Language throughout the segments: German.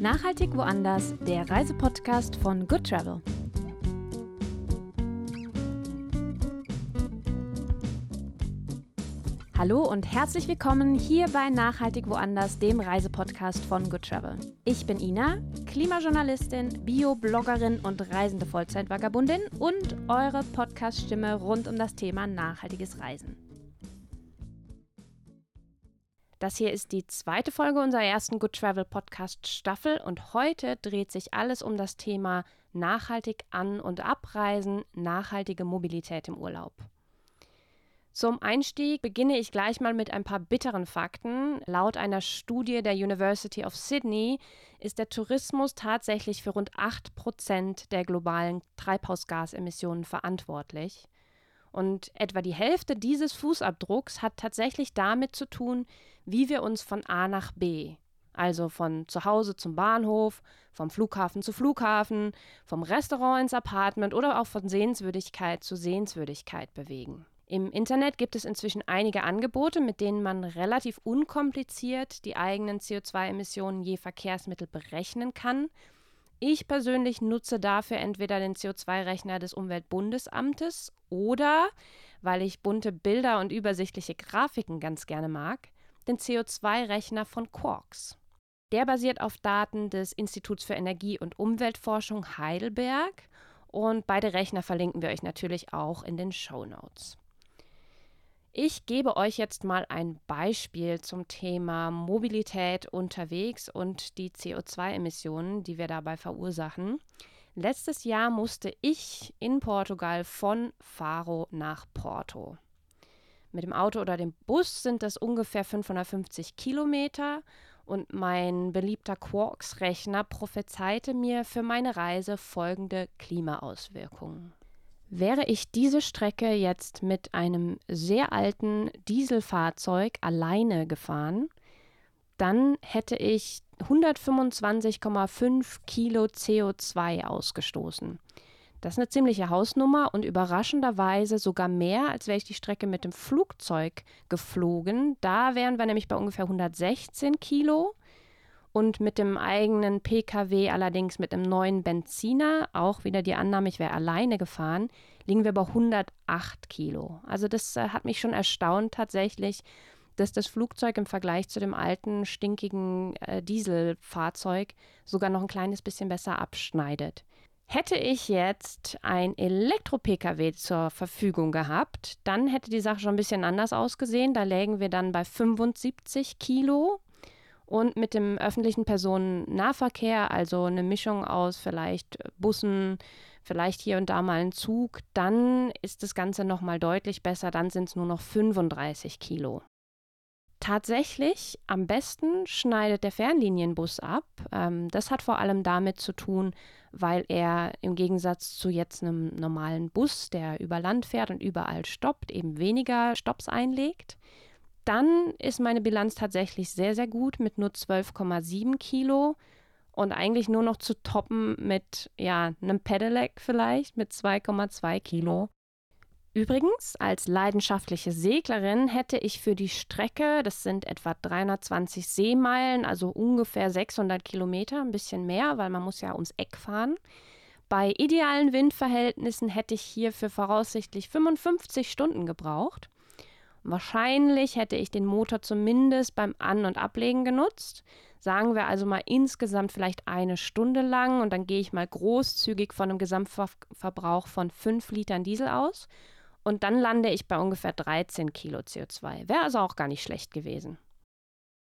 Nachhaltig woanders, der Reisepodcast von Good Travel. Hallo und herzlich willkommen hier bei Nachhaltig woanders, dem Reisepodcast von Good Travel. Ich bin Ina, Klimajournalistin, Bio-Bloggerin und reisende Vollzeitvagabundin und eure Podcast-Stimme rund um das Thema nachhaltiges Reisen. Das hier ist die zweite Folge unserer ersten Good Travel Podcast Staffel und heute dreht sich alles um das Thema nachhaltig an- und abreisen, nachhaltige Mobilität im Urlaub. Zum Einstieg beginne ich gleich mal mit ein paar bitteren Fakten. Laut einer Studie der University of Sydney ist der Tourismus tatsächlich für rund 8 Prozent der globalen Treibhausgasemissionen verantwortlich. Und etwa die Hälfte dieses Fußabdrucks hat tatsächlich damit zu tun, wie wir uns von A nach B, also von zu Hause zum Bahnhof, vom Flughafen zu Flughafen, vom Restaurant ins Apartment oder auch von Sehenswürdigkeit zu Sehenswürdigkeit bewegen. Im Internet gibt es inzwischen einige Angebote, mit denen man relativ unkompliziert die eigenen CO2-Emissionen je Verkehrsmittel berechnen kann. Ich persönlich nutze dafür entweder den CO2-Rechner des Umweltbundesamtes oder, weil ich bunte Bilder und übersichtliche Grafiken ganz gerne mag, den CO2-Rechner von Quarks. Der basiert auf Daten des Instituts für Energie- und Umweltforschung Heidelberg und beide Rechner verlinken wir euch natürlich auch in den Show Notes. Ich gebe euch jetzt mal ein Beispiel zum Thema Mobilität unterwegs und die CO2-Emissionen, die wir dabei verursachen. Letztes Jahr musste ich in Portugal von Faro nach Porto. Mit dem Auto oder dem Bus sind das ungefähr 550 Kilometer und mein beliebter Quarks-Rechner prophezeite mir für meine Reise folgende Klimaauswirkungen. Wäre ich diese Strecke jetzt mit einem sehr alten Dieselfahrzeug alleine gefahren, dann hätte ich 125,5 Kilo CO2 ausgestoßen. Das ist eine ziemliche Hausnummer und überraschenderweise sogar mehr, als wäre ich die Strecke mit dem Flugzeug geflogen. Da wären wir nämlich bei ungefähr 116 Kilo und mit dem eigenen Pkw, allerdings mit einem neuen Benziner, auch wieder die Annahme, ich wäre alleine gefahren, liegen wir bei 108 Kilo. Also das äh, hat mich schon erstaunt tatsächlich, dass das Flugzeug im Vergleich zu dem alten, stinkigen äh, Dieselfahrzeug sogar noch ein kleines bisschen besser abschneidet. Hätte ich jetzt ein Elektro-Pkw zur Verfügung gehabt, dann hätte die Sache schon ein bisschen anders ausgesehen. Da lägen wir dann bei 75 Kilo und mit dem öffentlichen Personennahverkehr, also eine Mischung aus vielleicht Bussen, vielleicht hier und da mal ein Zug, dann ist das Ganze nochmal deutlich besser, dann sind es nur noch 35 Kilo. Tatsächlich am besten schneidet der Fernlinienbus ab. Ähm, das hat vor allem damit zu tun, weil er im Gegensatz zu jetzt einem normalen Bus, der über Land fährt und überall stoppt, eben weniger Stops einlegt. Dann ist meine Bilanz tatsächlich sehr, sehr gut mit nur 12,7 Kilo und eigentlich nur noch zu toppen mit ja, einem Pedelec vielleicht mit 2,2 Kilo. Übrigens, als leidenschaftliche Seglerin hätte ich für die Strecke, das sind etwa 320 Seemeilen, also ungefähr 600 Kilometer, ein bisschen mehr, weil man muss ja ums Eck fahren. Bei idealen Windverhältnissen hätte ich hier für voraussichtlich 55 Stunden gebraucht. Wahrscheinlich hätte ich den Motor zumindest beim An- und Ablegen genutzt. Sagen wir also mal insgesamt vielleicht eine Stunde lang und dann gehe ich mal großzügig von einem Gesamtverbrauch von 5 Litern Diesel aus. Und dann lande ich bei ungefähr 13 Kilo CO2. Wäre also auch gar nicht schlecht gewesen.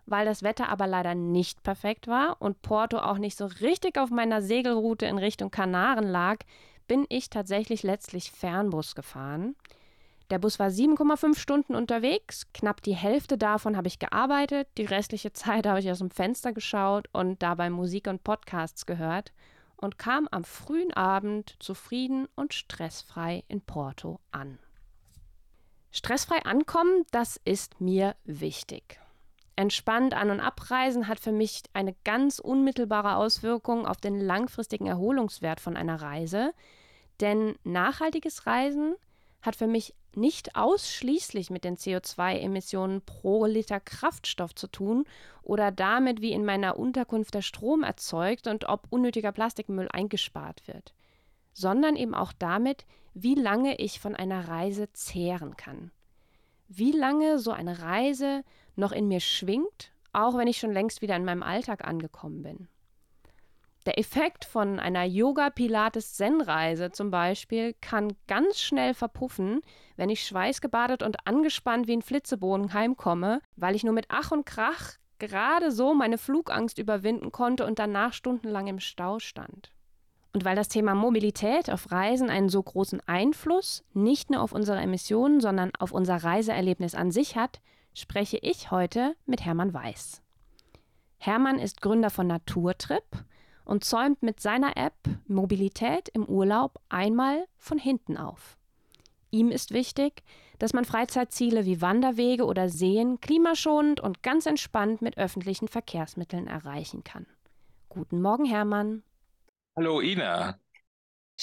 Weil das Wetter aber leider nicht perfekt war und Porto auch nicht so richtig auf meiner Segelroute in Richtung Kanaren lag, bin ich tatsächlich letztlich Fernbus gefahren. Der Bus war 7,5 Stunden unterwegs. Knapp die Hälfte davon habe ich gearbeitet. Die restliche Zeit habe ich aus dem Fenster geschaut und dabei Musik und Podcasts gehört und kam am frühen Abend zufrieden und stressfrei in Porto an. Stressfrei ankommen, das ist mir wichtig. Entspannt an- und abreisen hat für mich eine ganz unmittelbare Auswirkung auf den langfristigen Erholungswert von einer Reise, denn nachhaltiges Reisen hat für mich nicht ausschließlich mit den CO2-Emissionen pro Liter Kraftstoff zu tun oder damit, wie in meiner Unterkunft der Strom erzeugt und ob unnötiger Plastikmüll eingespart wird, sondern eben auch damit, wie lange ich von einer Reise zehren kann. Wie lange so eine Reise noch in mir schwingt, auch wenn ich schon längst wieder in meinem Alltag angekommen bin. Der Effekt von einer Yoga-Pilates-Zen-Reise zum Beispiel kann ganz schnell verpuffen, wenn ich schweißgebadet und angespannt wie ein Flitzebogen heimkomme, weil ich nur mit Ach und Krach gerade so meine Flugangst überwinden konnte und danach stundenlang im Stau stand. Und weil das Thema Mobilität auf Reisen einen so großen Einfluss nicht nur auf unsere Emissionen, sondern auf unser Reiseerlebnis an sich hat, spreche ich heute mit Hermann Weiß. Hermann ist Gründer von Naturtrip und zäumt mit seiner App Mobilität im Urlaub einmal von hinten auf. Ihm ist wichtig, dass man Freizeitziele wie Wanderwege oder Seen klimaschonend und ganz entspannt mit öffentlichen Verkehrsmitteln erreichen kann. Guten Morgen, Hermann. Hallo, Ina.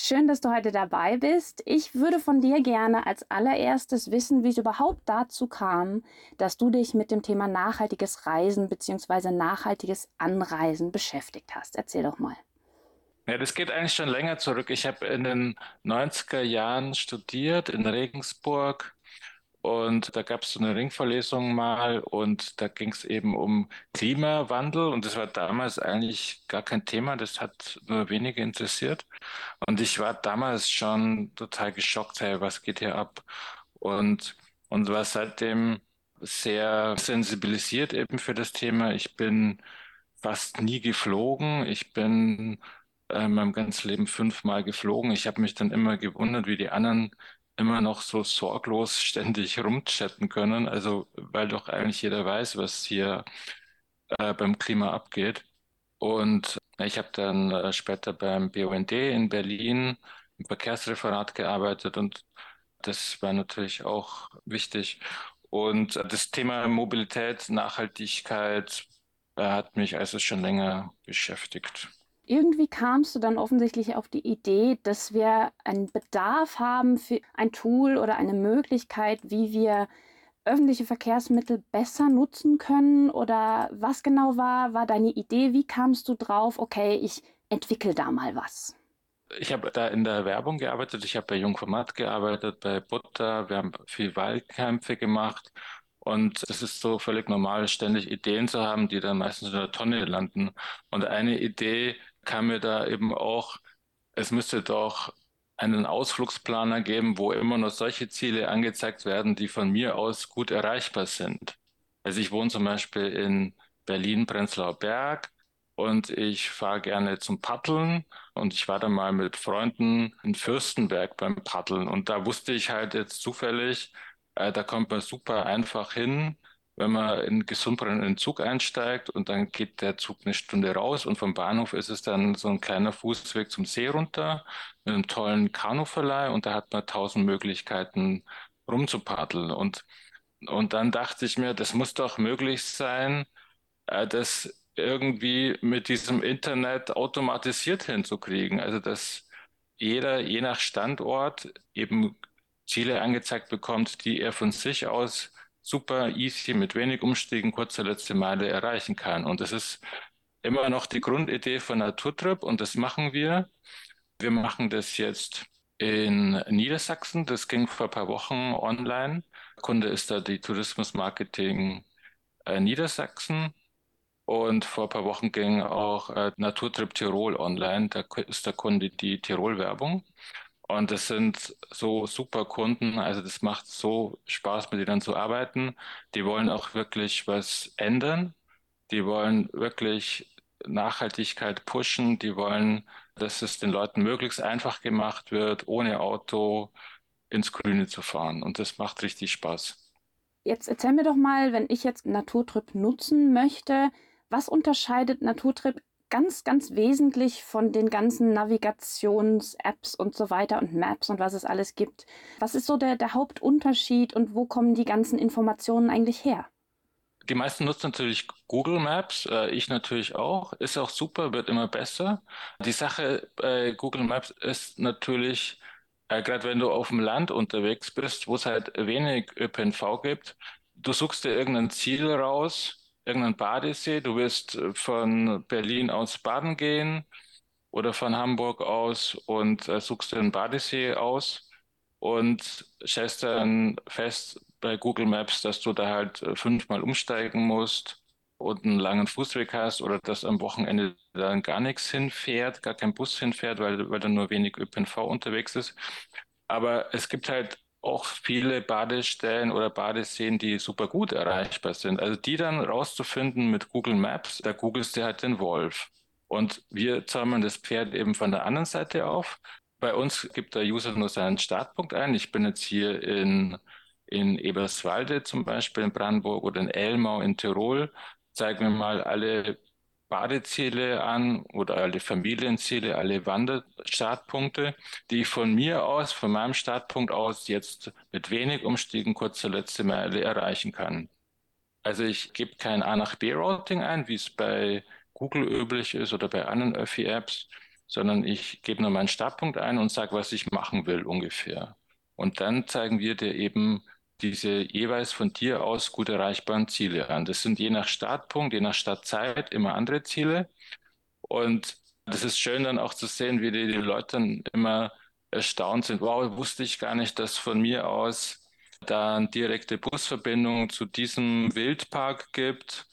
Schön, dass du heute dabei bist. Ich würde von dir gerne als allererstes wissen, wie es überhaupt dazu kam, dass du dich mit dem Thema nachhaltiges Reisen bzw. nachhaltiges Anreisen beschäftigt hast. Erzähl doch mal. Ja, das geht eigentlich schon länger zurück. Ich habe in den 90er Jahren studiert in Regensburg und da gab es so eine Ringverlesung mal und da ging es eben um Klimawandel und das war damals eigentlich gar kein Thema, das hat nur wenige interessiert. Und ich war damals schon total geschockt, hey, was geht hier ab? Und, und war seitdem sehr sensibilisiert eben für das Thema. Ich bin fast nie geflogen. Ich bin äh, meinem ganzen Leben fünfmal geflogen. Ich habe mich dann immer gewundert, wie die anderen immer noch so sorglos ständig rumchatten können. Also, weil doch eigentlich jeder weiß, was hier äh, beim Klima abgeht. Und ich habe dann äh, später beim BUND in Berlin im Verkehrsreferat gearbeitet und das war natürlich auch wichtig. Und das Thema Mobilität, Nachhaltigkeit äh, hat mich also schon länger beschäftigt irgendwie kamst du dann offensichtlich auf die Idee, dass wir einen Bedarf haben für ein Tool oder eine Möglichkeit, wie wir öffentliche Verkehrsmittel besser nutzen können? Oder was genau war, war deine Idee? Wie kamst du drauf, okay, ich entwickle da mal was? Ich habe da in der Werbung gearbeitet, ich habe bei Jungformat gearbeitet, bei Butter, wir haben viel Wahlkämpfe gemacht und es ist so völlig normal, ständig Ideen zu haben, die dann meistens in der Tonne landen. Und eine Idee kam mir da eben auch, es müsste doch einen Ausflugsplaner geben, wo immer nur solche Ziele angezeigt werden, die von mir aus gut erreichbar sind. Also ich wohne zum Beispiel in Berlin-Prenzlauer Berg und ich fahre gerne zum Paddeln und ich war da mal mit Freunden in Fürstenberg beim Paddeln und da wusste ich halt jetzt zufällig, äh, da kommt man super einfach hin, wenn man in Gesundbrunnen in den Zug einsteigt und dann geht der Zug eine Stunde raus und vom Bahnhof ist es dann so ein kleiner Fußweg zum See runter mit einem tollen Kanuverleih und da hat man tausend Möglichkeiten rumzupaddeln und und dann dachte ich mir, das muss doch möglich sein, äh, das irgendwie mit diesem Internet automatisiert hinzukriegen. Also dass jeder je nach Standort eben Ziele angezeigt bekommt, die er von sich aus super easy mit wenig Umstiegen kurze letzte Meile erreichen kann. Und das ist immer noch die Grundidee von Naturtrip und das machen wir. Wir machen das jetzt in Niedersachsen. Das ging vor ein paar Wochen online. Kunde ist da die Tourismusmarketing äh, Niedersachsen. Und vor ein paar Wochen ging auch äh, Naturtrip Tirol online. Da ist der Kunde die Tirol-Werbung. Und das sind so super Kunden. Also das macht so Spaß, mit denen zu arbeiten. Die wollen auch wirklich was ändern. Die wollen wirklich Nachhaltigkeit pushen. Die wollen, dass es den Leuten möglichst einfach gemacht wird, ohne Auto ins Grüne zu fahren. Und das macht richtig Spaß. Jetzt erzähl mir doch mal, wenn ich jetzt Naturtrip nutzen möchte, was unterscheidet Naturtrip ganz, ganz wesentlich von den ganzen Navigations-Apps und so weiter und Maps und was es alles gibt. Was ist so der, der Hauptunterschied und wo kommen die ganzen Informationen eigentlich her? Die meisten nutzen natürlich Google Maps, äh, ich natürlich auch. Ist auch super, wird immer besser. Die Sache bei Google Maps ist natürlich, äh, gerade wenn du auf dem Land unterwegs bist, wo es halt wenig ÖPNV gibt, du suchst dir irgendein Ziel raus, irgendein Badesee, du willst von Berlin aus baden gehen oder von Hamburg aus und äh, suchst dir einen Badesee aus und stellst dann fest bei Google Maps, dass du da halt äh, fünfmal umsteigen musst und einen langen Fußweg hast oder dass am Wochenende dann gar nichts hinfährt, gar kein Bus hinfährt, weil, weil da nur wenig ÖPNV unterwegs ist. Aber es gibt halt auch viele Badestellen oder Badeseen, die super gut erreichbar sind. Also die dann rauszufinden mit Google Maps, da googelst du halt den Wolf. Und wir zäumen das Pferd eben von der anderen Seite auf. Bei uns gibt der User nur seinen Startpunkt ein. Ich bin jetzt hier in, in Eberswalde zum Beispiel in Brandenburg oder in Elmau in Tirol zeige mir mal alle Badeziele an oder alle Familienziele, alle Wanderstartpunkte, die ich von mir aus, von meinem Startpunkt aus jetzt mit wenig Umstiegen kurz zur letzte Meile erreichen kann. Also ich gebe kein A nach B Routing ein, wie es bei Google üblich ist oder bei anderen Öffi-Apps, sondern ich gebe nur meinen Startpunkt ein und sage, was ich machen will ungefähr. Und dann zeigen wir dir eben diese jeweils von dir aus gut erreichbaren Ziele an. Das sind je nach Startpunkt, je nach Startzeit immer andere Ziele. Und das ist schön dann auch zu sehen, wie die, die Leute dann immer erstaunt sind. Wow, wusste ich gar nicht, dass von mir aus da eine direkte Busverbindung zu diesem Wildpark gibt,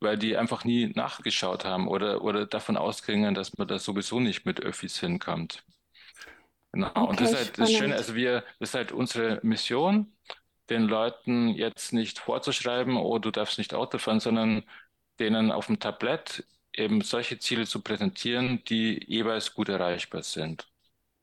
weil die einfach nie nachgeschaut haben oder, oder davon ausgingen, dass man da sowieso nicht mit Öffis hinkommt. Genau. Okay, und das ist halt das Schöne, also wir, das ist halt unsere Mission, den Leuten jetzt nicht vorzuschreiben, oh, du darfst nicht Auto fahren, sondern denen auf dem Tablett eben solche Ziele zu präsentieren, die jeweils gut erreichbar sind.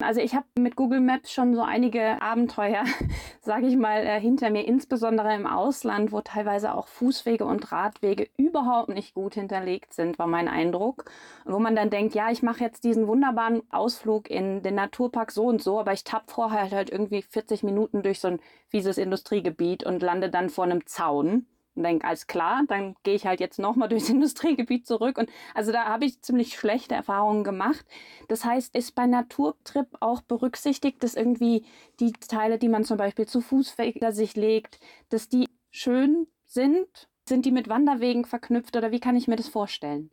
Also ich habe mit Google Maps schon so einige Abenteuer, sage ich mal, äh, hinter mir, insbesondere im Ausland, wo teilweise auch Fußwege und Radwege überhaupt nicht gut hinterlegt sind, war mein Eindruck. Und wo man dann denkt, ja, ich mache jetzt diesen wunderbaren Ausflug in den Naturpark so und so, aber ich tapp vorher halt irgendwie 40 Minuten durch so ein fieses Industriegebiet und lande dann vor einem Zaun und denke, alles klar, dann gehe ich halt jetzt nochmal durchs Industriegebiet zurück. Und also da habe ich ziemlich schlechte Erfahrungen gemacht. Das heißt, ist bei Naturtrip auch berücksichtigt, dass irgendwie die Teile, die man zum Beispiel zu Fuß hinter sich legt, dass die schön sind? Sind die mit Wanderwegen verknüpft oder wie kann ich mir das vorstellen?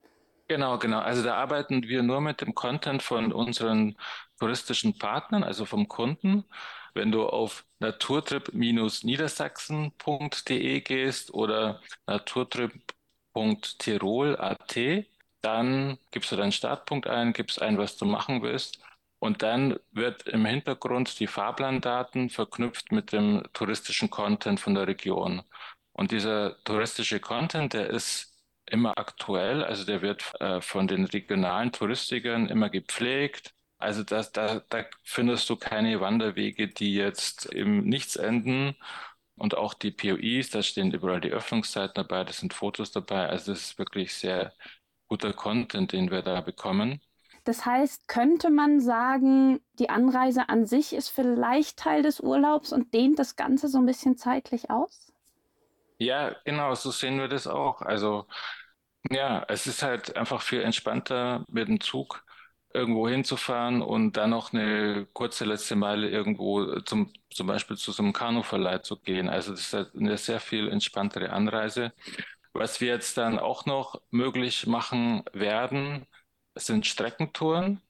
Genau, genau. Also da arbeiten wir nur mit dem Content von unseren touristischen Partnern, also vom Kunden. Wenn du auf naturtrip-niedersachsen.de gehst oder naturtrip.tirol.at, dann gibst du deinen Startpunkt ein, gibst ein, was du machen willst. Und dann wird im Hintergrund die Fahrplandaten verknüpft mit dem touristischen Content von der Region. Und dieser touristische Content, der ist immer aktuell, also der wird äh, von den regionalen Touristikern immer gepflegt also das, da, da findest du keine Wanderwege, die jetzt im Nichts enden. Und auch die POIs, da stehen überall die Öffnungszeiten dabei, da sind Fotos dabei. Also das ist wirklich sehr guter Content, den wir da bekommen. Das heißt, könnte man sagen, die Anreise an sich ist vielleicht Teil des Urlaubs und dehnt das Ganze so ein bisschen zeitlich aus? Ja, genau, so sehen wir das auch. Also ja, es ist halt einfach viel entspannter mit dem Zug irgendwo hinzufahren und dann noch eine kurze letzte Meile irgendwo zum, zum Beispiel zu so einem Kanuverleih zu gehen. Also das ist eine sehr viel entspanntere Anreise. Was wir jetzt dann auch noch möglich machen werden, sind Streckentouren.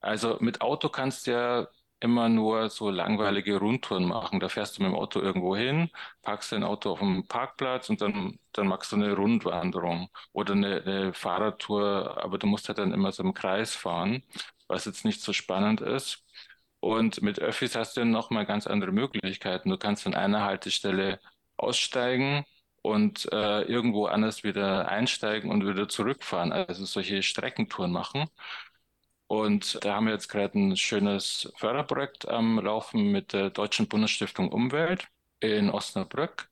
Also mit Auto kannst du ja immer nur so langweilige Rundtouren machen. Da fährst du mit dem Auto irgendwo hin, parkst dein Auto auf dem Parkplatz und dann, dann machst du eine Rundwanderung oder eine, eine Fahrradtour, aber du musst halt dann immer so im Kreis fahren, was jetzt nicht so spannend ist. Und mit Öffis hast du dann nochmal ganz andere Möglichkeiten. Du kannst an einer Haltestelle aussteigen und äh, irgendwo anders wieder einsteigen und wieder zurückfahren. Also solche Streckentouren machen. Und da haben wir jetzt gerade ein schönes Förderprojekt am Laufen mit der Deutschen Bundesstiftung Umwelt in Osnabrück.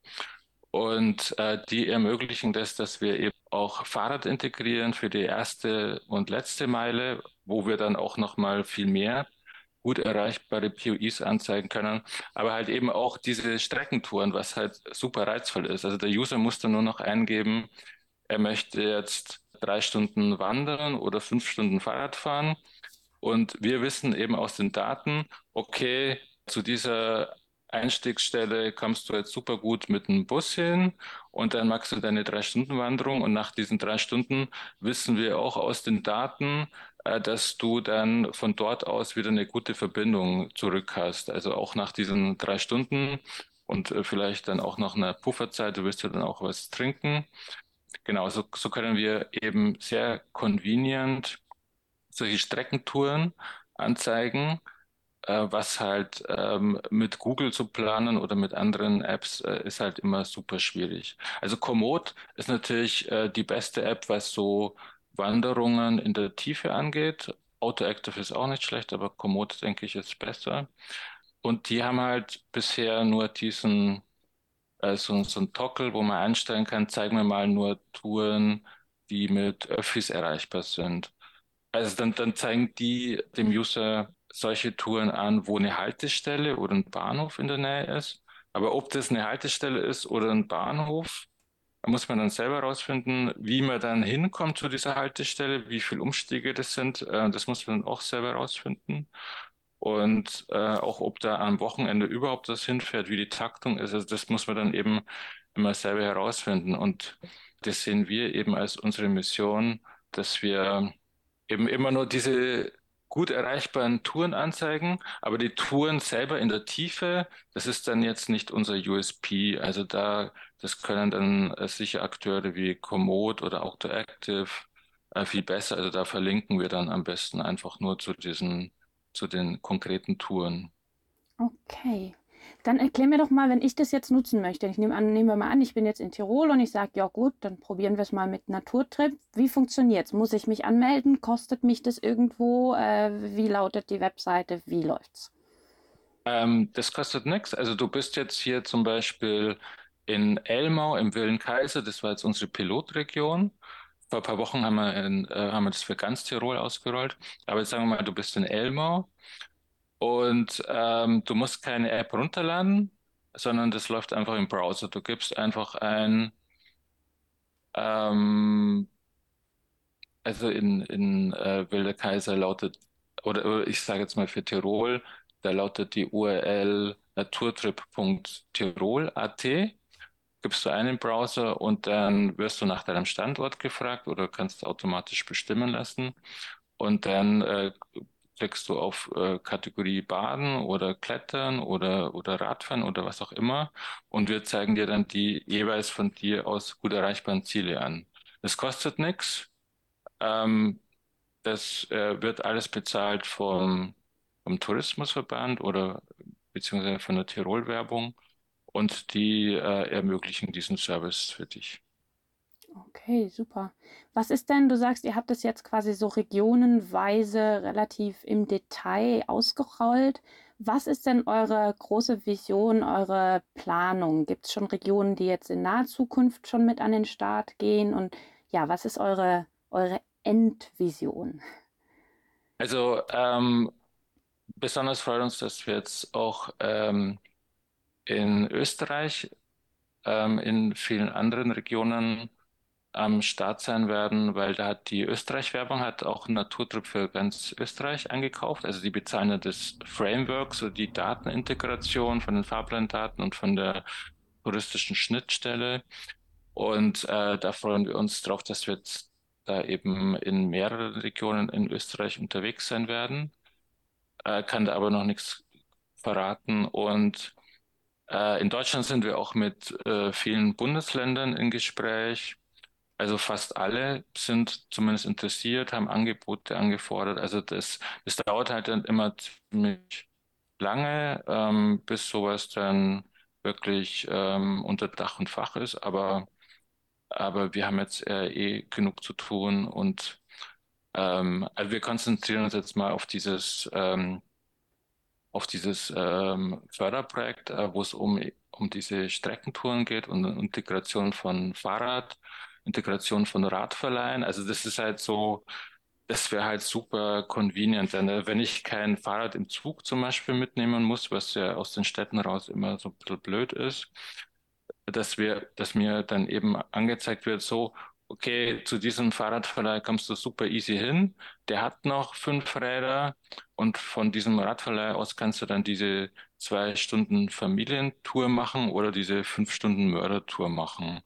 Und äh, die ermöglichen das, dass wir eben auch Fahrrad integrieren für die erste und letzte Meile, wo wir dann auch nochmal viel mehr gut erreichbare POIs anzeigen können, aber halt eben auch diese Streckentouren, was halt super reizvoll ist. Also der User muss dann nur noch eingeben, er möchte jetzt drei Stunden wandern oder fünf Stunden Fahrrad fahren. Und wir wissen eben aus den Daten, okay, zu dieser Einstiegsstelle kommst du jetzt super gut mit dem Bus hin und dann machst du deine Drei-Stunden-Wanderung und nach diesen drei Stunden wissen wir auch aus den Daten, äh, dass du dann von dort aus wieder eine gute Verbindung zurück hast. Also auch nach diesen drei Stunden und äh, vielleicht dann auch nach einer Pufferzeit, du wirst ja dann auch was trinken. Genau, so, so können wir eben sehr convenient solche Streckentouren anzeigen, äh, was halt ähm, mit Google zu planen oder mit anderen Apps äh, ist halt immer super schwierig. Also Komoot ist natürlich äh, die beste App, was so Wanderungen in der Tiefe angeht. Autoactive ist auch nicht schlecht, aber Komoot, denke ich, ist besser. Und die haben halt bisher nur diesen, äh, so, so ein Toggle, wo man einstellen kann, zeigen wir mal nur Touren, die mit Öffis erreichbar sind. Also dann, dann zeigen die dem User solche Touren an, wo eine Haltestelle oder ein Bahnhof in der Nähe ist. Aber ob das eine Haltestelle ist oder ein Bahnhof, da muss man dann selber herausfinden, wie man dann hinkommt zu dieser Haltestelle, wie viele Umstiege das sind. Äh, das muss man dann auch selber herausfinden. Und äh, auch ob da am Wochenende überhaupt das hinfährt, wie die Taktung ist, also das muss man dann eben immer selber herausfinden. Und das sehen wir eben als unsere Mission, dass wir eben immer nur diese gut erreichbaren Touren anzeigen, aber die Touren selber in der Tiefe, das ist dann jetzt nicht unser USP. Also da, das können dann äh, sicher Akteure wie Komoot oder Autoactive äh, viel besser. Also da verlinken wir dann am besten einfach nur zu diesen, zu den konkreten Touren. Okay. Dann erklär mir doch mal, wenn ich das jetzt nutzen möchte. Ich nehme an, nehmen wir mal an, ich bin jetzt in Tirol und ich sage, ja gut, dann probieren wir es mal mit Naturtrip. Wie funktioniert es? Muss ich mich anmelden? Kostet mich das irgendwo? Äh, wie lautet die Webseite? Wie läuft's? Ähm, das kostet nichts. Also du bist jetzt hier zum Beispiel in Elmau im Willen-Kaiser, das war jetzt unsere Pilotregion. Vor ein paar Wochen haben wir, in, äh, haben wir das für ganz Tirol ausgerollt. Aber jetzt sagen wir mal, du bist in Elmau und ähm, du musst keine App runterladen, sondern das läuft einfach im Browser. Du gibst einfach ein, ähm, also in, in äh, Wilder Kaiser lautet, oder ich sage jetzt mal für Tirol, da lautet die URL naturtrip.tirol.at. Gibst du einen Browser und dann wirst du nach deinem Standort gefragt oder kannst automatisch bestimmen lassen. Und dann äh, klickst du auf äh, Kategorie Baden oder Klettern oder, oder Radfahren oder was auch immer und wir zeigen dir dann die jeweils von dir aus gut erreichbaren Ziele an. Das kostet nichts. Ähm, das äh, wird alles bezahlt vom, vom Tourismusverband oder beziehungsweise von der Tirol-Werbung und die äh, ermöglichen diesen Service für dich. Okay, super. Was ist denn, du sagst, ihr habt es jetzt quasi so regionenweise relativ im Detail ausgerollt. Was ist denn eure große Vision, eure Planung? Gibt es schon Regionen, die jetzt in naher Zukunft schon mit an den Start gehen? Und ja, was ist eure, eure Endvision? Also ähm, besonders freut uns, dass wir jetzt auch ähm, in Österreich, ähm, in vielen anderen Regionen am Start sein werden, weil da hat die Österreich-Werbung hat auch Naturtrip für ganz Österreich eingekauft. Also die bezahlen das Framework, so die Datenintegration von den Fahrplandaten und von der touristischen Schnittstelle. Und äh, da freuen wir uns drauf, dass wir jetzt da eben in mehreren Regionen in Österreich unterwegs sein werden. Äh, kann da aber noch nichts verraten. Und in Deutschland sind wir auch mit äh, vielen Bundesländern in Gespräch also fast alle sind zumindest interessiert, haben Angebote angefordert. Also das, das dauert halt dann immer ziemlich lange, ähm, bis sowas dann wirklich ähm, unter Dach und Fach ist. Aber, aber wir haben jetzt äh, eh genug zu tun und ähm, also wir konzentrieren uns jetzt mal auf dieses ähm, auf dieses ähm, Förderprojekt, äh, wo es um, um diese Streckentouren geht und Integration von Fahrrad Integration von Radverleihen. Also das ist halt so, das wäre halt super convenient. Denn äh, wenn ich kein Fahrrad im Zug zum Beispiel mitnehmen muss, was ja aus den Städten raus immer so ein bisschen blöd ist, dass wir, dass mir dann eben angezeigt wird, so, okay, zu diesem Fahrradverleih kommst du super easy hin. Der hat noch fünf Räder und von diesem Radverleih aus kannst du dann diese zwei Stunden Familientour machen oder diese fünf Stunden Mördertour machen.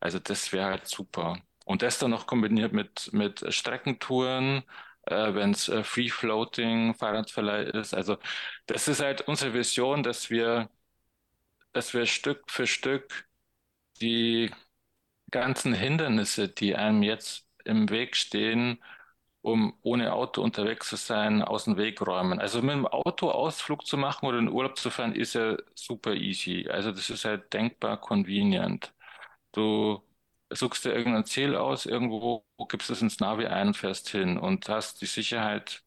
Also das wäre halt super. Und das dann noch kombiniert mit, mit Streckentouren, äh, wenn es äh, Free-Floating Fahrradverleih ist. Also das ist halt unsere Vision, dass wir, dass wir Stück für Stück die ganzen Hindernisse, die einem jetzt im Weg stehen, um ohne Auto unterwegs zu sein, aus dem Weg räumen. Also mit dem Auto Ausflug zu machen oder in Urlaub zu fahren, ist ja super easy. Also das ist halt denkbar convenient. Du suchst dir irgendein Ziel aus, irgendwo gibst es ins Navi ein fährst hin und hast die Sicherheit,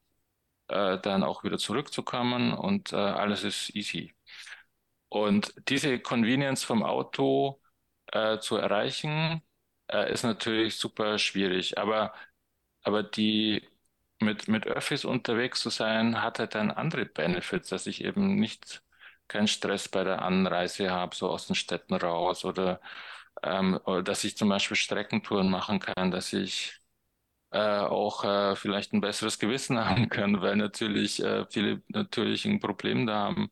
äh, dann auch wieder zurückzukommen und äh, alles ist easy. Und diese Convenience vom Auto äh, zu erreichen, äh, ist natürlich super schwierig. Aber, aber die mit, mit Öffis unterwegs zu sein, hat halt dann andere Benefits, dass ich eben nicht keinen Stress bei der Anreise habe, so aus den Städten raus oder, ähm, oder dass ich zum Beispiel Streckentouren machen kann, dass ich äh, auch äh, vielleicht ein besseres Gewissen haben kann, weil natürlich äh, viele natürlich ein Problem da haben,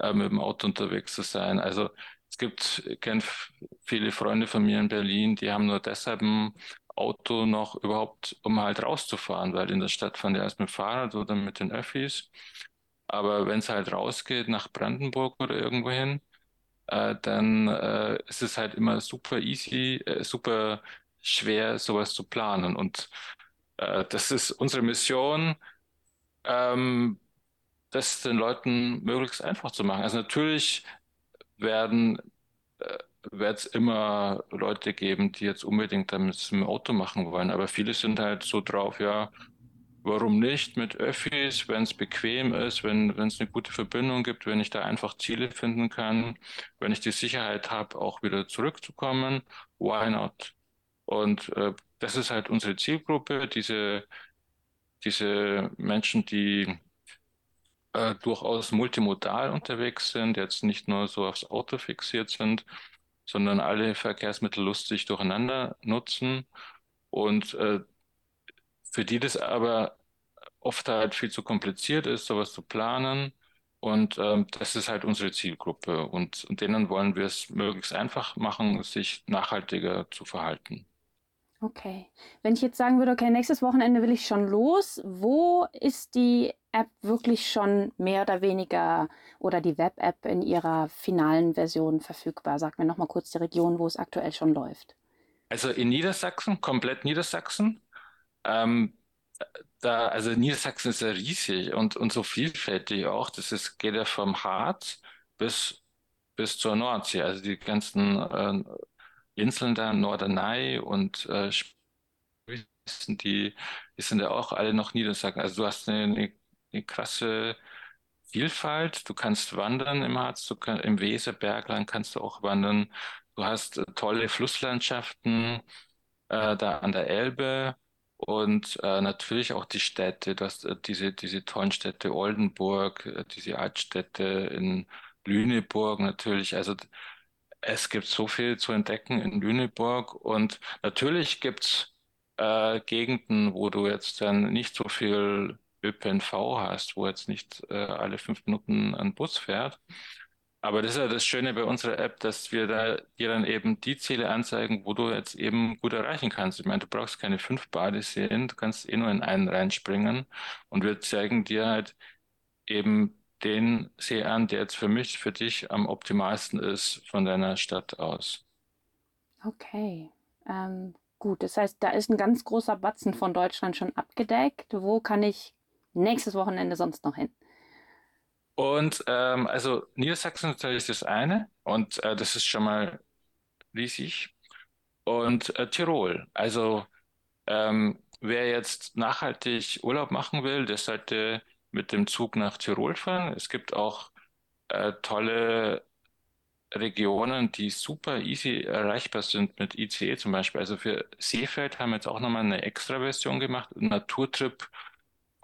äh, mit dem Auto unterwegs zu sein. Also es gibt, ich kenne viele Freunde von mir in Berlin, die haben nur deshalb ein Auto noch überhaupt, um halt rauszufahren, weil in der Stadt fahren die erst mit Fahrrad oder mit den Öffis. Aber wenn es halt rausgeht nach Brandenburg oder irgendwohin, äh, dann äh, ist es halt immer super easy, äh, super schwer, sowas zu planen. Und äh, das ist unsere Mission, ähm, das den Leuten möglichst einfach zu machen. Also natürlich werden äh, wird es immer Leute geben, die jetzt unbedingt damit im Auto machen wollen. Aber viele sind halt so drauf, ja, warum nicht mit Öffis, wenn es bequem ist, wenn es eine gute Verbindung gibt, wenn ich da einfach Ziele finden kann, wenn ich die Sicherheit habe, auch wieder zurückzukommen, why not? Und äh, das ist halt unsere Zielgruppe, diese, diese Menschen, die äh, durchaus multimodal unterwegs sind, jetzt nicht nur so aufs Auto fixiert sind, sondern alle Verkehrsmittel lustig durcheinander nutzen und äh, für die das aber oft halt viel zu kompliziert ist, sowas zu planen. Und ähm, das ist halt unsere Zielgruppe. Und, und denen wollen wir es möglichst einfach machen, sich nachhaltiger zu verhalten. Okay. Wenn ich jetzt sagen würde, okay, nächstes Wochenende will ich schon los, wo ist die App wirklich schon mehr oder weniger oder die Web-App in ihrer finalen Version verfügbar? Sag mir nochmal kurz die Region, wo es aktuell schon läuft. Also in Niedersachsen, komplett Niedersachsen. Ähm, da, also Niedersachsen ist ja riesig und, und so vielfältig auch. Das ist, geht ja vom Harz bis, bis zur Nordsee. Also die ganzen äh, Inseln da, Norderney und äh, die, die sind ja auch alle noch Niedersachsen. Also du hast eine, eine, eine krasse Vielfalt. Du kannst wandern im Harz, du kann, im Weserbergland kannst du auch wandern. Du hast äh, tolle Flusslandschaften äh, da an der Elbe und äh, natürlich auch die Städte, das, äh, diese, diese tollen Städte Oldenburg, äh, diese Altstädte in Lüneburg natürlich. Also es gibt so viel zu entdecken in Lüneburg und natürlich gibt's äh, Gegenden, wo du jetzt dann nicht so viel ÖPNV hast, wo jetzt nicht äh, alle fünf Minuten ein Bus fährt. Aber das ist ja das Schöne bei unserer App, dass wir da dir dann eben die Ziele anzeigen, wo du jetzt eben gut erreichen kannst. Ich meine, du brauchst keine fünf Badeseen, du kannst eh nur in einen reinspringen und wir zeigen dir halt eben den See an, der jetzt für mich, für dich am optimalsten ist von deiner Stadt aus. Okay, ähm, gut. Das heißt, da ist ein ganz großer Batzen von Deutschland schon abgedeckt. Wo kann ich nächstes Wochenende sonst noch hin? Und ähm, also Niedersachsen ist das eine und äh, das ist schon mal riesig. Und äh, Tirol, also ähm, wer jetzt nachhaltig Urlaub machen will, der sollte mit dem Zug nach Tirol fahren. Es gibt auch äh, tolle Regionen, die super easy erreichbar sind mit ICE zum Beispiel. Also für Seefeld haben wir jetzt auch nochmal eine extra Version gemacht,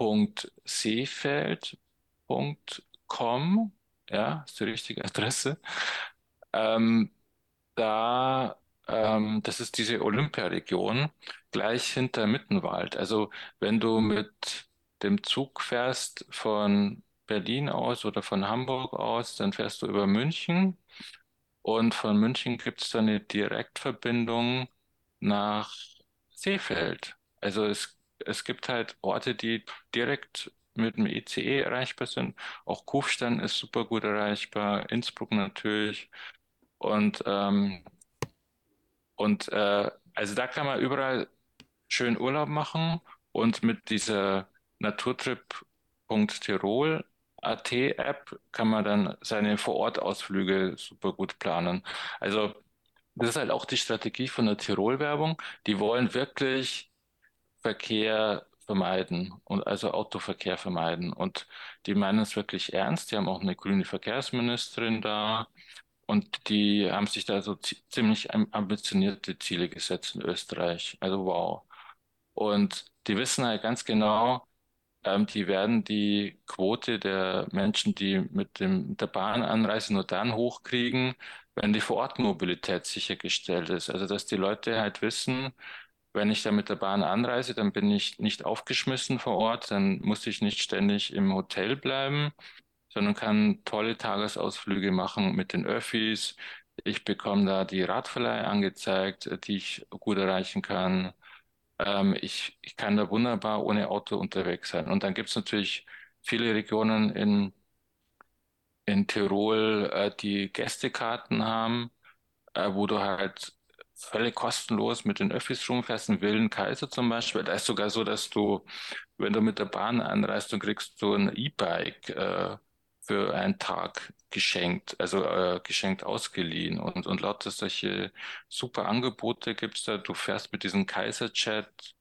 naturtrip.seefeld.com, ja, ist die richtige Adresse. Ähm, da äh, ähm, das ist diese Olympiaregion gleich hinter Mittenwald. Also wenn du mit dem Zug fährst von Berlin aus oder von Hamburg aus, dann fährst du über München und von München gibt es dann eine Direktverbindung nach Seefeld. Also es, es gibt halt Orte, die direkt mit dem ICE erreichbar sind. Auch Kufstein ist super gut erreichbar, Innsbruck natürlich. Und, ähm, und äh, also da kann man überall schön Urlaub machen und mit dieser Naturtrip.tirol AT-App kann man dann seine Vorortausflüge super gut planen. Also das ist halt auch die Strategie von der Tirol-Werbung. Die wollen wirklich Verkehr vermeiden und also Autoverkehr vermeiden. Und die meinen es wirklich ernst. Die haben auch eine grüne Verkehrsministerin da und die haben sich da so ziemlich ambitionierte Ziele gesetzt in Österreich. Also wow. Und die wissen halt ganz genau, ähm, die werden die Quote der Menschen, die mit dem, der Bahn anreisen, nur dann hochkriegen, wenn die Vorortmobilität sichergestellt ist. Also dass die Leute halt wissen, wenn ich da mit der Bahn anreise, dann bin ich nicht aufgeschmissen vor Ort, dann muss ich nicht ständig im Hotel bleiben, sondern kann tolle Tagesausflüge machen mit den Öffis. Ich bekomme da die Radverleih angezeigt, die ich gut erreichen kann. Ähm, ich, ich kann da wunderbar ohne Auto unterwegs sein. Und dann gibt es natürlich viele Regionen in, in Tirol, äh, die Gästekarten haben, äh, wo du halt völlig kostenlos mit den Öffis rumfährst, in Willen Kaiser zum Beispiel. Da ist sogar so, dass du, wenn du mit der Bahn anreist, dann kriegst du ein E-Bike äh, für einen Tag geschenkt, also äh, geschenkt ausgeliehen und, und lauter solche super Angebote gibt's da. Du fährst mit diesen Kaiserjet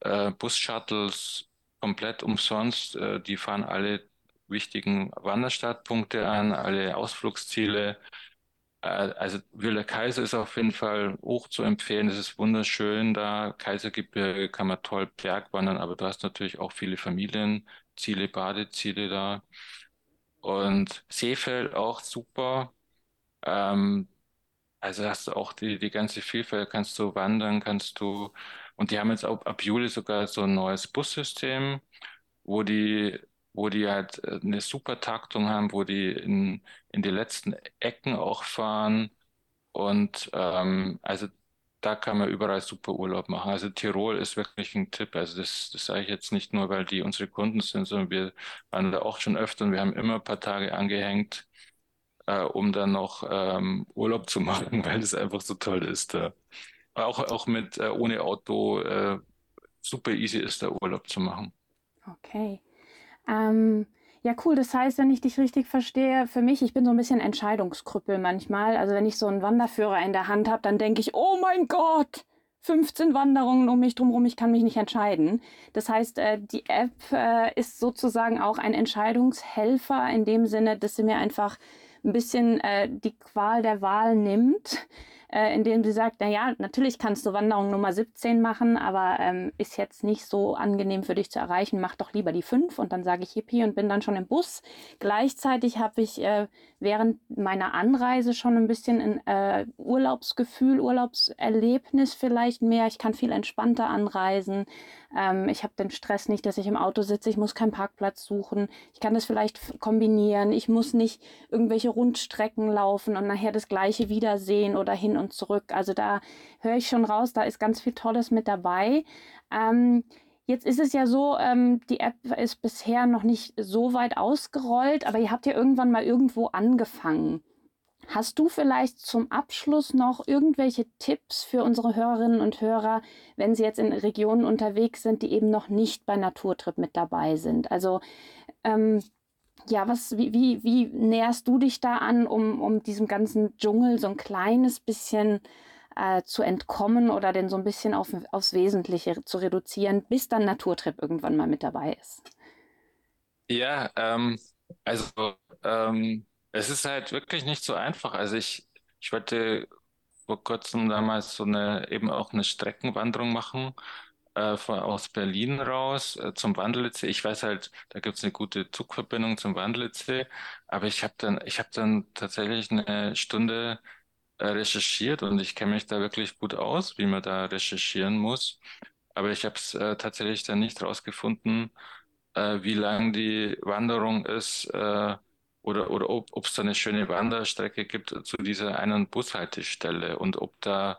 äh, Bus-Shuttles komplett umsonst. Äh, die fahren alle wichtigen Wanderstartpunkte an, alle Ausflugsziele. Äh, also Wille Kaiser ist auf jeden Fall hoch zu empfehlen. Es ist wunderschön da. Kaisergebirge kann man toll bergwandern, aber du hast natürlich auch viele Familienziele, Badeziele da. Und Seefeld auch super. Ähm, also hast du auch die, die ganze Vielfalt, kannst du wandern, kannst du, und die haben jetzt auch ab Juli sogar so ein neues Bussystem, wo die, wo die halt äh, eine super Taktung haben, wo die in, in die letzten Ecken auch fahren. Und ähm, also da kann man überall super Urlaub machen. Also Tirol ist wirklich ein Tipp. Also das, das sage ich jetzt nicht nur, weil die unsere Kunden sind, sondern wir waren da auch schon öfter und wir haben immer ein paar Tage angehängt, äh, um dann noch ähm, Urlaub zu machen, weil es einfach so toll ist. Da. Auch, auch mit äh, ohne Auto äh, super easy ist, da Urlaub zu machen. Okay. Ähm, ja, cool. Das heißt, wenn ich dich richtig verstehe, für mich, ich bin so ein bisschen Entscheidungskrüppel manchmal. Also wenn ich so einen Wanderführer in der Hand habe, dann denke ich, oh mein Gott, 15 Wanderungen um mich drumherum, ich kann mich nicht entscheiden. Das heißt, äh, die App äh, ist sozusagen auch ein Entscheidungshelfer in dem Sinne, dass sie mir einfach ein bisschen äh, die Qual der Wahl nimmt äh, indem sie sagt, na ja, natürlich kannst du Wanderung Nummer 17 machen, aber ähm, ist jetzt nicht so angenehm für dich zu erreichen, mach doch lieber die 5 und dann sage ich Hippie und bin dann schon im Bus. Gleichzeitig habe ich äh, während meiner Anreise schon ein bisschen ein äh, Urlaubsgefühl, Urlaubserlebnis vielleicht mehr. Ich kann viel entspannter anreisen. Ähm, ich habe den Stress nicht, dass ich im Auto sitze, ich muss keinen Parkplatz suchen. Ich kann das vielleicht kombinieren. Ich muss nicht irgendwelche Rundstrecken laufen und nachher das gleiche wiedersehen oder hin und zurück. Also da höre ich schon raus, da ist ganz viel Tolles mit dabei. Ähm, Jetzt ist es ja so, ähm, die App ist bisher noch nicht so weit ausgerollt, aber ihr habt ja irgendwann mal irgendwo angefangen. Hast du vielleicht zum Abschluss noch irgendwelche Tipps für unsere Hörerinnen und Hörer, wenn sie jetzt in Regionen unterwegs sind, die eben noch nicht bei Naturtrip mit dabei sind? Also ähm, ja, was, wie, wie, wie näherst du dich da an, um, um diesem ganzen Dschungel so ein kleines bisschen äh, zu entkommen oder den so ein bisschen auf, aufs Wesentliche zu reduzieren, bis dann Naturtrip irgendwann mal mit dabei ist? Ja, ähm, also ähm, es ist halt wirklich nicht so einfach. Also ich, ich wollte vor kurzem damals so eine, eben auch eine Streckenwanderung machen, äh, von, aus Berlin raus äh, zum Wandelitze. Ich weiß halt, da gibt es eine gute Zugverbindung zum Wandelitze, aber ich habe dann, ich habe dann tatsächlich eine Stunde recherchiert und ich kenne mich da wirklich gut aus, wie man da recherchieren muss. Aber ich habe es äh, tatsächlich dann nicht rausgefunden, äh, wie lang die Wanderung ist äh, oder, oder ob es da eine schöne Wanderstrecke gibt zu dieser einen Bushaltestelle und ob da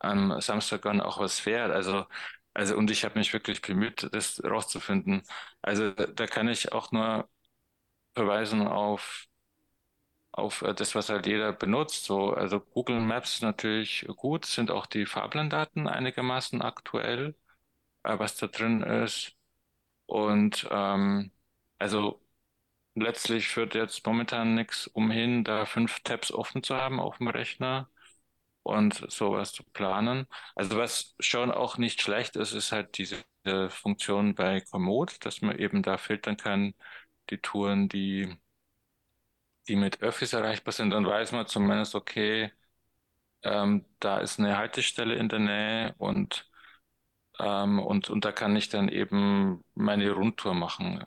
am Samstag dann auch was fährt. Also, also und ich habe mich wirklich bemüht, das rauszufinden. Also da kann ich auch nur verweisen auf auf äh, das, was halt jeder benutzt. So, also Google Maps natürlich gut, sind auch die Fahrplandaten einigermaßen aktuell, äh, was da drin ist. Und ähm, also letztlich führt jetzt momentan nichts umhin, da fünf Tabs offen zu haben auf dem Rechner und sowas zu planen. Also was schon auch nicht schlecht ist, ist halt diese Funktion bei Komoot, dass man eben da filtern kann, die Touren, die, die mit Öffis erreichbar sind, dann weiß man zumindest, okay, ähm, da ist eine Haltestelle in der Nähe und, ähm, und, und da kann ich dann eben meine Rundtour machen.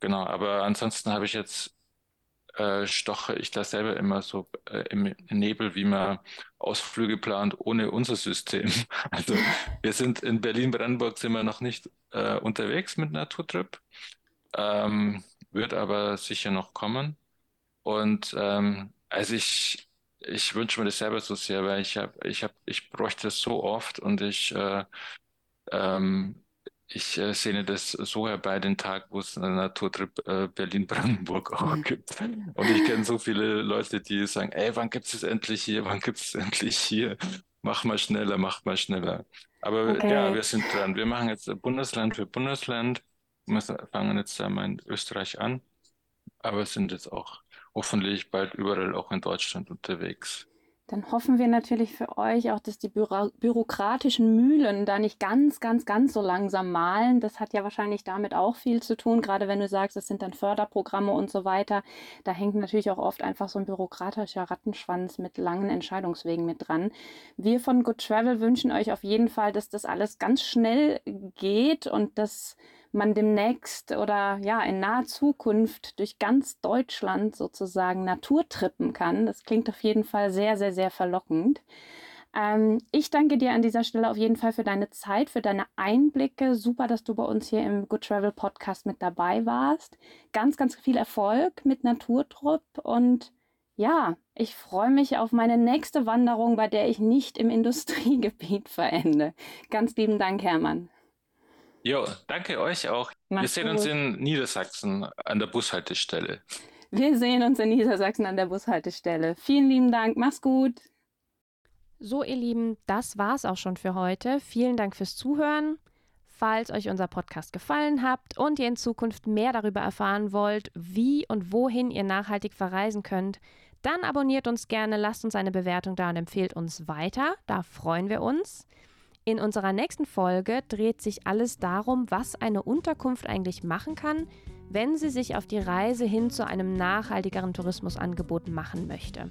Genau, aber ansonsten habe ich jetzt äh, stoche ich da selber immer so äh, im Nebel, wie man Ausflüge plant ohne unser System. Also wir sind in Berlin-Brandenburg sind wir noch nicht äh, unterwegs mit Naturtrip, ähm, wird aber sicher noch kommen. Und ähm, also ich, ich wünsche mir das selber so sehr, weil ich habe, ich habe, ich bräuchte das so oft und ich äh, ähm, ich äh, sehne das so herbei, den Tag, wo es einen Naturtrip äh, Berlin-Brandenburg auch gibt. Und ich kenne so viele Leute, die sagen, ey, wann gibt es endlich hier, wann gibt es endlich hier? Mach mal schneller, mach mal schneller. Aber okay. ja, wir sind dran. Wir machen jetzt Bundesland für Bundesland. Wir fangen jetzt einmal in Österreich an, aber sind jetzt auch hoffentlich bald überall auch in Deutschland unterwegs. Dann hoffen wir natürlich für euch auch, dass die Büro bürokratischen Mühlen da nicht ganz, ganz, ganz so langsam malen. Das hat ja wahrscheinlich damit auch viel zu tun, gerade wenn du sagst, es sind dann Förderprogramme und so weiter. Da hängt natürlich auch oft einfach so ein bürokratischer Rattenschwanz mit langen Entscheidungswegen mit dran. Wir von Good Travel wünschen euch auf jeden Fall, dass das alles ganz schnell geht und dass man demnächst oder ja in naher Zukunft durch ganz Deutschland sozusagen Naturtrippen kann. Das klingt auf jeden Fall sehr, sehr, sehr verlockend. Ähm, ich danke dir an dieser Stelle auf jeden Fall für deine Zeit, für deine Einblicke. Super, dass du bei uns hier im Good Travel Podcast mit dabei warst. Ganz, ganz viel Erfolg mit Naturtrupp und ja, ich freue mich auf meine nächste Wanderung, bei der ich nicht im Industriegebiet verende. Ganz lieben Dank, Hermann. Jo, danke euch auch. Mach's Wir sehen gut. uns in Niedersachsen an der Bushaltestelle. Wir sehen uns in Niedersachsen an der Bushaltestelle. Vielen lieben Dank. Mach's gut. So, ihr Lieben, das war's auch schon für heute. Vielen Dank fürs Zuhören. Falls euch unser Podcast gefallen hat und ihr in Zukunft mehr darüber erfahren wollt, wie und wohin ihr nachhaltig verreisen könnt, dann abonniert uns gerne, lasst uns eine Bewertung da und empfehlt uns weiter. Da freuen wir uns. In unserer nächsten Folge dreht sich alles darum, was eine Unterkunft eigentlich machen kann, wenn sie sich auf die Reise hin zu einem nachhaltigeren Tourismusangebot machen möchte.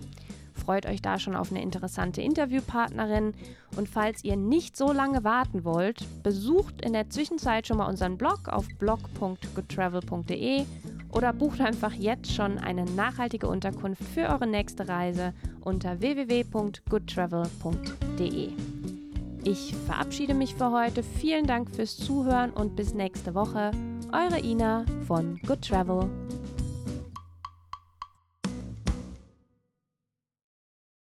Freut euch da schon auf eine interessante Interviewpartnerin und falls ihr nicht so lange warten wollt, besucht in der Zwischenzeit schon mal unseren Blog auf blog.goodtravel.de oder bucht einfach jetzt schon eine nachhaltige Unterkunft für eure nächste Reise unter www.goodtravel.de. Ich verabschiede mich für heute. Vielen Dank fürs Zuhören und bis nächste Woche. Eure Ina von Good Travel.